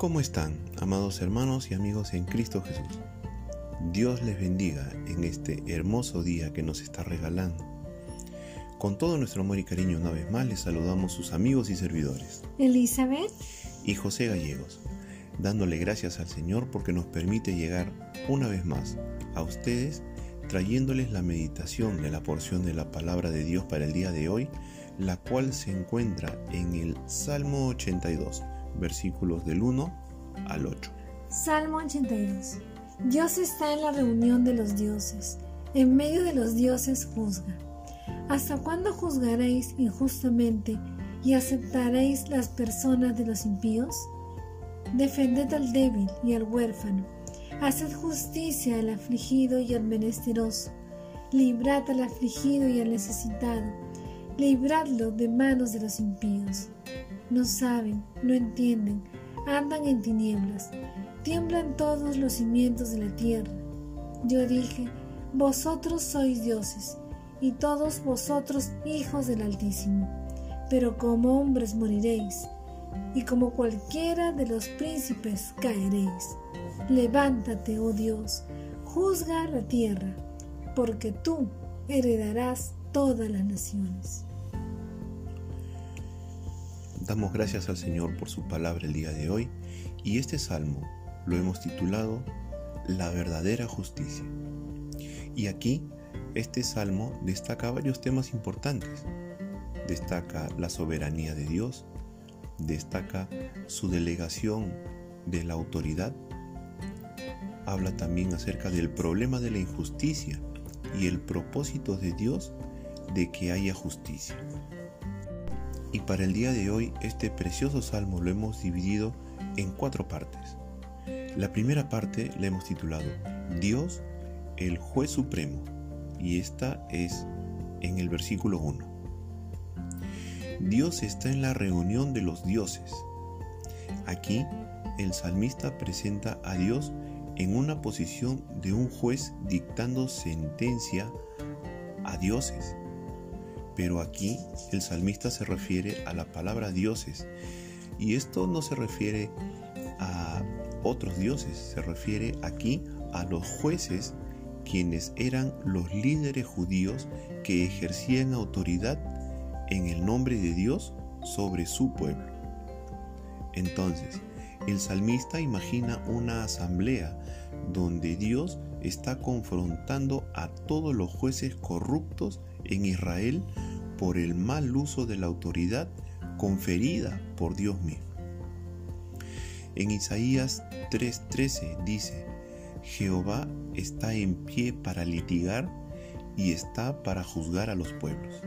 ¿Cómo están, amados hermanos y amigos en Cristo Jesús? Dios les bendiga en este hermoso día que nos está regalando. Con todo nuestro amor y cariño una vez más les saludamos sus amigos y servidores. Elizabeth y José Gallegos, dándole gracias al Señor porque nos permite llegar una vez más a ustedes trayéndoles la meditación de la porción de la palabra de Dios para el día de hoy, la cual se encuentra en el Salmo 82 versículos del 1 al 8. Salmo 82. Dios está en la reunión de los dioses, en medio de los dioses juzga. ¿Hasta cuándo juzgaréis injustamente y aceptaréis las personas de los impíos? Defended al débil y al huérfano, haced justicia al afligido y al menesteroso, librad al afligido y al necesitado, libradlo de manos de los impíos no saben, no entienden, andan en tinieblas, tiemblan todos los cimientos de la tierra. Yo dije, vosotros sois dioses, y todos vosotros hijos del Altísimo, pero como hombres moriréis, y como cualquiera de los príncipes caeréis. Levántate, oh Dios, juzga la tierra, porque tú heredarás todas las naciones. Damos gracias al Señor por su palabra el día de hoy y este salmo lo hemos titulado La verdadera justicia. Y aquí este salmo destaca varios temas importantes. Destaca la soberanía de Dios, destaca su delegación de la autoridad, habla también acerca del problema de la injusticia y el propósito de Dios de que haya justicia. Y para el día de hoy este precioso salmo lo hemos dividido en cuatro partes. La primera parte la hemos titulado Dios, el juez supremo, y esta es en el versículo 1. Dios está en la reunión de los dioses. Aquí el salmista presenta a Dios en una posición de un juez dictando sentencia a dioses pero aquí el salmista se refiere a la palabra dioses. Y esto no se refiere a otros dioses, se refiere aquí a los jueces quienes eran los líderes judíos que ejercían autoridad en el nombre de Dios sobre su pueblo. Entonces, el salmista imagina una asamblea donde Dios está confrontando a todos los jueces corruptos en Israel por el mal uso de la autoridad conferida por Dios mismo. En Isaías 3:13 dice, Jehová está en pie para litigar y está para juzgar a los pueblos.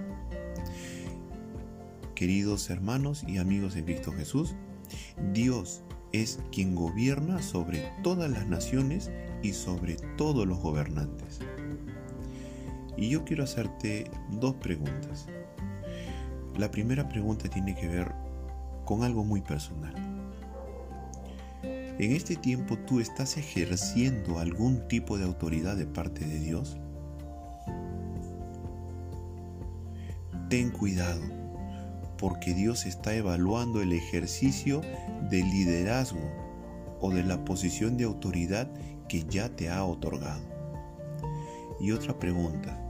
Queridos hermanos y amigos en Cristo Jesús, Dios es quien gobierna sobre todas las naciones y sobre todos los gobernantes. Y yo quiero hacerte dos preguntas. La primera pregunta tiene que ver con algo muy personal. ¿En este tiempo tú estás ejerciendo algún tipo de autoridad de parte de Dios? Ten cuidado, porque Dios está evaluando el ejercicio del liderazgo o de la posición de autoridad que ya te ha otorgado. Y otra pregunta,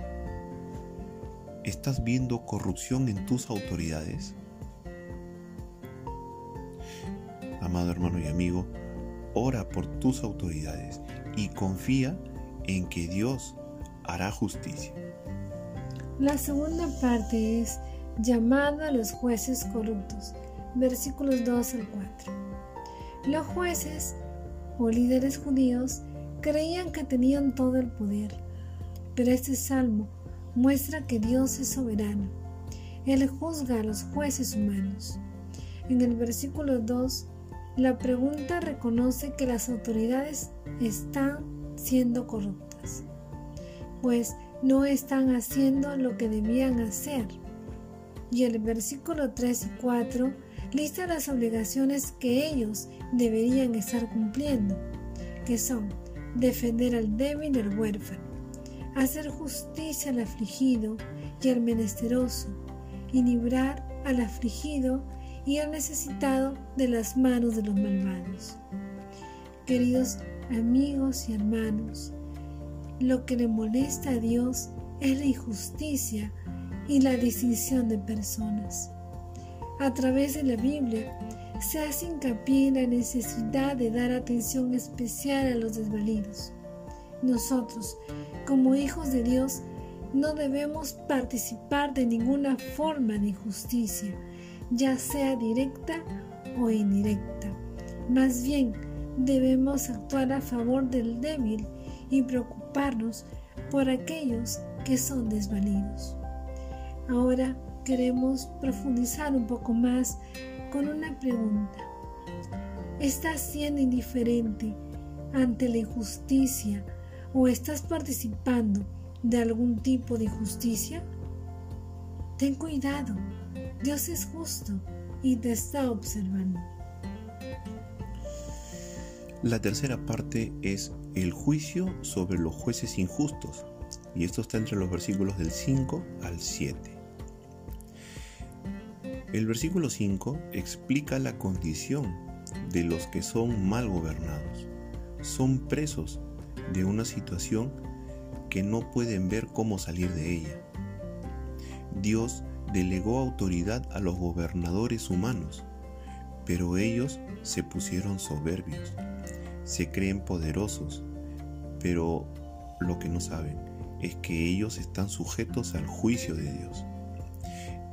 ¿Estás viendo corrupción en tus autoridades? Amado hermano y amigo, ora por tus autoridades y confía en que Dios hará justicia. La segunda parte es llamada a los jueces corruptos, versículos 2 al 4. Los jueces o líderes judíos creían que tenían todo el poder, pero este salmo muestra que Dios es soberano. Él juzga a los jueces humanos. En el versículo 2, la pregunta reconoce que las autoridades están siendo corruptas, pues no están haciendo lo que debían hacer. Y el versículo 3 y 4 lista las obligaciones que ellos deberían estar cumpliendo, que son defender al débil y al huérfano, hacer justicia al afligido y al menesteroso, y librar al afligido y el necesitado de las manos de los malvados. Queridos amigos y hermanos, lo que le molesta a Dios es la injusticia y la distinción de personas. A través de la Biblia se hace hincapié en la necesidad de dar atención especial a los desvalidos. Nosotros, como hijos de Dios, no debemos participar de ninguna forma de injusticia, ya sea directa o indirecta. Más bien, debemos actuar a favor del débil y preocuparnos por aquellos que son desvalidos. Ahora queremos profundizar un poco más con una pregunta. ¿Estás siendo indiferente ante la injusticia o estás participando de algún tipo de injusticia? Ten cuidado, Dios es justo y te está observando. La tercera parte es el juicio sobre los jueces injustos, y esto está entre los versículos del 5 al 7. El versículo 5 explica la condición de los que son mal gobernados. Son presos de una situación que no pueden ver cómo salir de ella. Dios delegó autoridad a los gobernadores humanos, pero ellos se pusieron soberbios se creen poderosos, pero lo que no saben es que ellos están sujetos al juicio de Dios.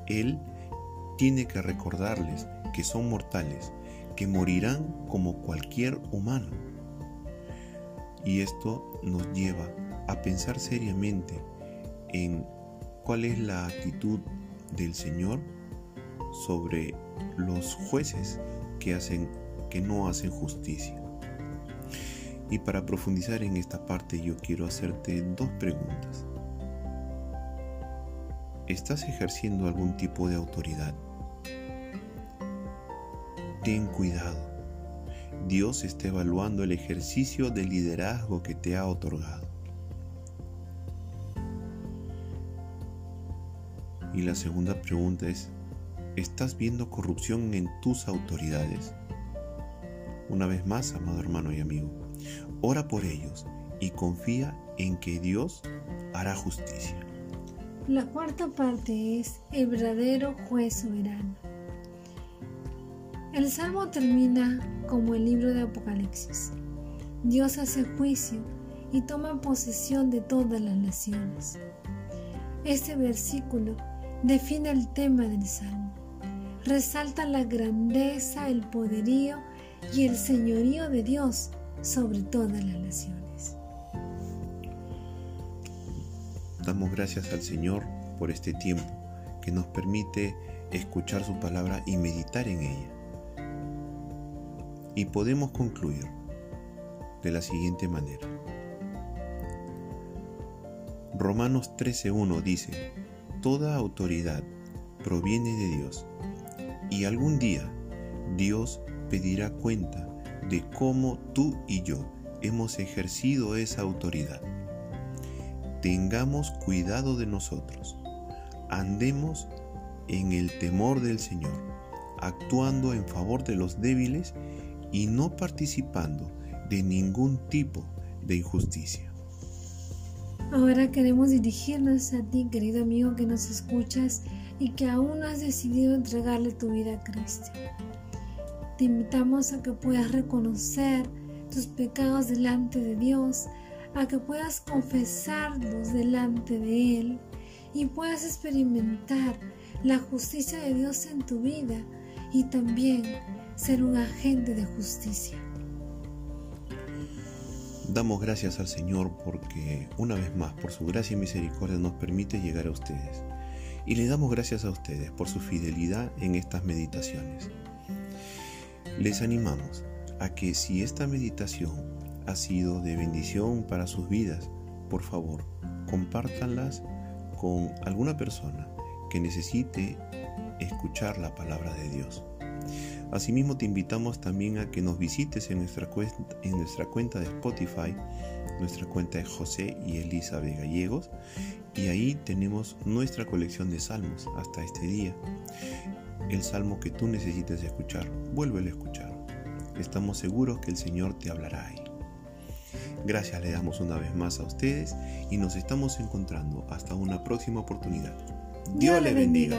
Él tiene que recordarles que son mortales, que morirán como cualquier humano. Y esto nos lleva a pensar seriamente en cuál es la actitud del Señor sobre los jueces que hacen que no hacen justicia. Y para profundizar en esta parte yo quiero hacerte dos preguntas. ¿Estás ejerciendo algún tipo de autoridad? Ten cuidado. Dios está evaluando el ejercicio de liderazgo que te ha otorgado. Y la segunda pregunta es, ¿estás viendo corrupción en tus autoridades? Una vez más, amado hermano y amigo, Ora por ellos y confía en que Dios hará justicia. La cuarta parte es el verdadero juez soberano. El salmo termina como el libro de Apocalipsis. Dios hace juicio y toma posesión de todas las naciones. Este versículo define el tema del salmo. Resalta la grandeza, el poderío y el señorío de Dios sobre todas las naciones. Damos gracias al Señor por este tiempo que nos permite escuchar su palabra y meditar en ella. Y podemos concluir de la siguiente manera. Romanos 13.1 dice, Toda autoridad proviene de Dios y algún día Dios pedirá cuenta de cómo tú y yo hemos ejercido esa autoridad. Tengamos cuidado de nosotros. Andemos en el temor del Señor, actuando en favor de los débiles y no participando de ningún tipo de injusticia. Ahora queremos dirigirnos a ti, querido amigo que nos escuchas y que aún no has decidido entregarle tu vida a Cristo. Te invitamos a que puedas reconocer tus pecados delante de Dios, a que puedas confesarlos delante de Él y puedas experimentar la justicia de Dios en tu vida y también ser un agente de justicia. Damos gracias al Señor porque una vez más por su gracia y misericordia nos permite llegar a ustedes. Y le damos gracias a ustedes por su fidelidad en estas meditaciones. Les animamos a que si esta meditación ha sido de bendición para sus vidas, por favor, compártanlas con alguna persona que necesite escuchar la palabra de Dios. Asimismo te invitamos también a que nos visites en nuestra, cuenta, en nuestra cuenta de Spotify, nuestra cuenta de José y Elizabeth Gallegos, y ahí tenemos nuestra colección de salmos hasta este día. el salmo que tú necesites escuchar, vuélvelo a escuchar. Estamos seguros que el Señor te hablará ahí. Gracias le damos una vez más a ustedes y nos estamos encontrando hasta una próxima oportunidad. Dios, le bendiga.